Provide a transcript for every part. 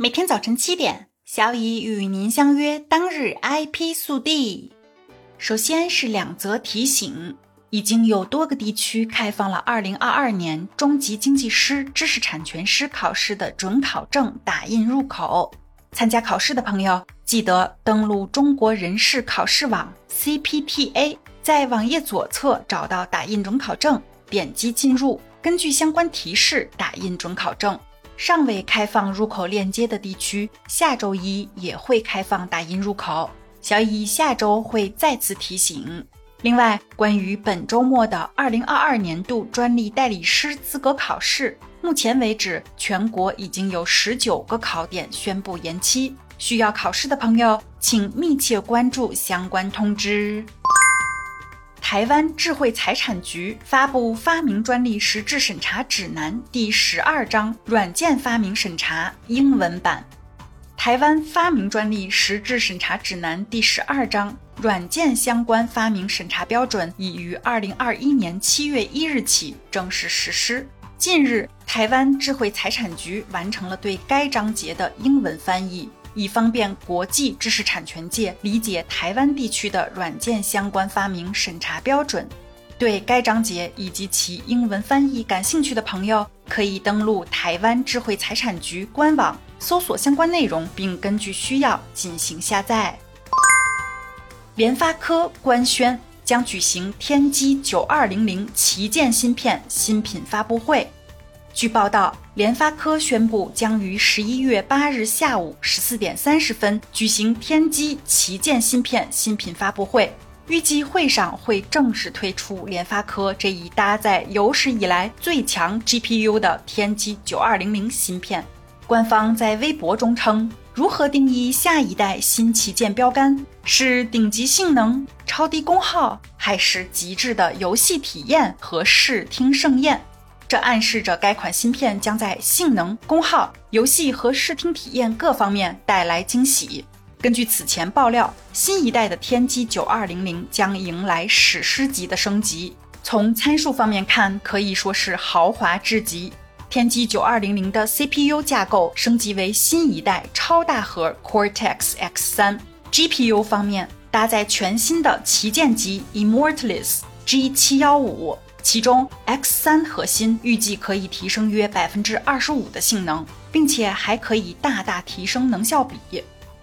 每天早晨七点，小乙与您相约当日 IP 速递。首先是两则提醒：已经有多个地区开放了2022年中级经济师知识产权师考试的准考证打印入口。参加考试的朋友，记得登录中国人事考试网 CPTA，在网页左侧找到打印准考证，点击进入，根据相关提示打印准考证。尚未开放入口链接的地区，下周一也会开放打印入口。小乙下周会再次提醒。另外，关于本周末的二零二二年度专利代理师资格考试，目前为止，全国已经有十九个考点宣布延期。需要考试的朋友，请密切关注相关通知。台湾智慧财产局发布《发明专利实质审查指南》第十二章软件发明审查英文版。台湾发明专利实质审查指南第十二章软件相关发明审查标准已于二零二一年七月一日起正式实施。近日，台湾智慧财产局完成了对该章节的英文翻译。以方便国际知识产权界理解台湾地区的软件相关发明审查标准。对该章节以及其英文翻译感兴趣的朋友，可以登录台湾智慧财产局官网，搜索相关内容，并根据需要进行下载。联发科官宣将举行天玑九二零零旗舰芯片新品发布会。据报道，联发科宣布将于十一月八日下午十四点三十分举行天玑旗舰芯片新品发布会，预计会上会正式推出联发科这一搭载有史以来最强 GPU 的天玑九二零零芯片。官方在微博中称：“如何定义下一代新旗舰标杆？是顶级性能、超低功耗，还是极致的游戏体验和视听盛宴？”这暗示着该款芯片将在性能、功耗、游戏和视听体验各方面带来惊喜。根据此前爆料，新一代的天玑九二零零将迎来史诗级的升级。从参数方面看，可以说是豪华至极。天玑九二零零的 CPU 架构升级为新一代超大核 Cortex X 三，GPU 方面搭载全新的旗舰级 Immortalis G 七幺五。其中 X 三核心预计可以提升约百分之二十五的性能，并且还可以大大提升能效比。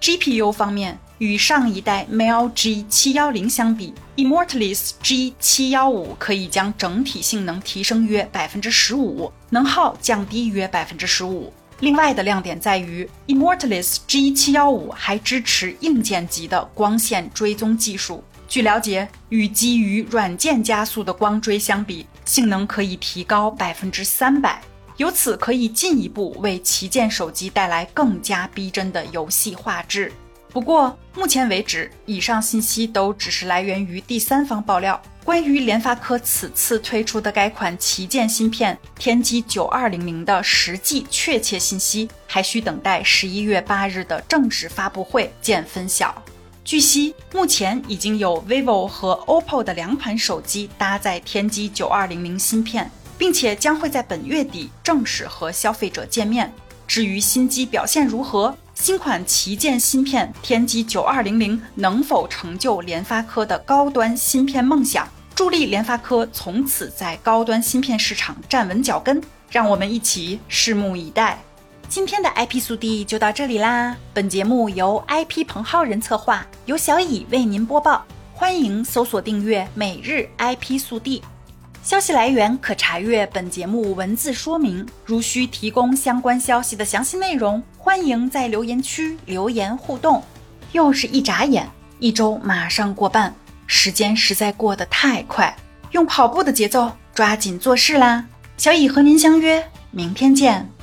GPU 方面，与上一代 Mel G 七幺零相比，Immortalis G 七幺五可以将整体性能提升约百分之十五，能耗降低约百分之十五。另外的亮点在于，Immortalis G 七幺五还支持硬件级的光线追踪技术。据了解，与基于软件加速的光追相比，性能可以提高百分之三百，由此可以进一步为旗舰手机带来更加逼真的游戏画质。不过，目前为止，以上信息都只是来源于第三方爆料。关于联发科此次推出的该款旗舰芯片天玑九二零零的实际确切信息，还需等待十一月八日的正式发布会见分晓。据悉，目前已经有 vivo 和 oppo 的两款手机搭载天玑九二零零芯片，并且将会在本月底正式和消费者见面。至于新机表现如何，新款旗舰芯片天玑九二零零能否成就联发科的高端芯片梦想，助力联发科从此在高端芯片市场站稳脚跟，让我们一起拭目以待。今天的 IP 速递就到这里啦！本节目由 IP 彭浩人策划，由小乙为您播报。欢迎搜索订阅每日 IP 速递。消息来源可查阅本节目文字说明。如需提供相关消息的详细内容，欢迎在留言区留言互动。又是一眨眼，一周马上过半，时间实在过得太快，用跑步的节奏抓紧做事啦！小乙和您相约明天见。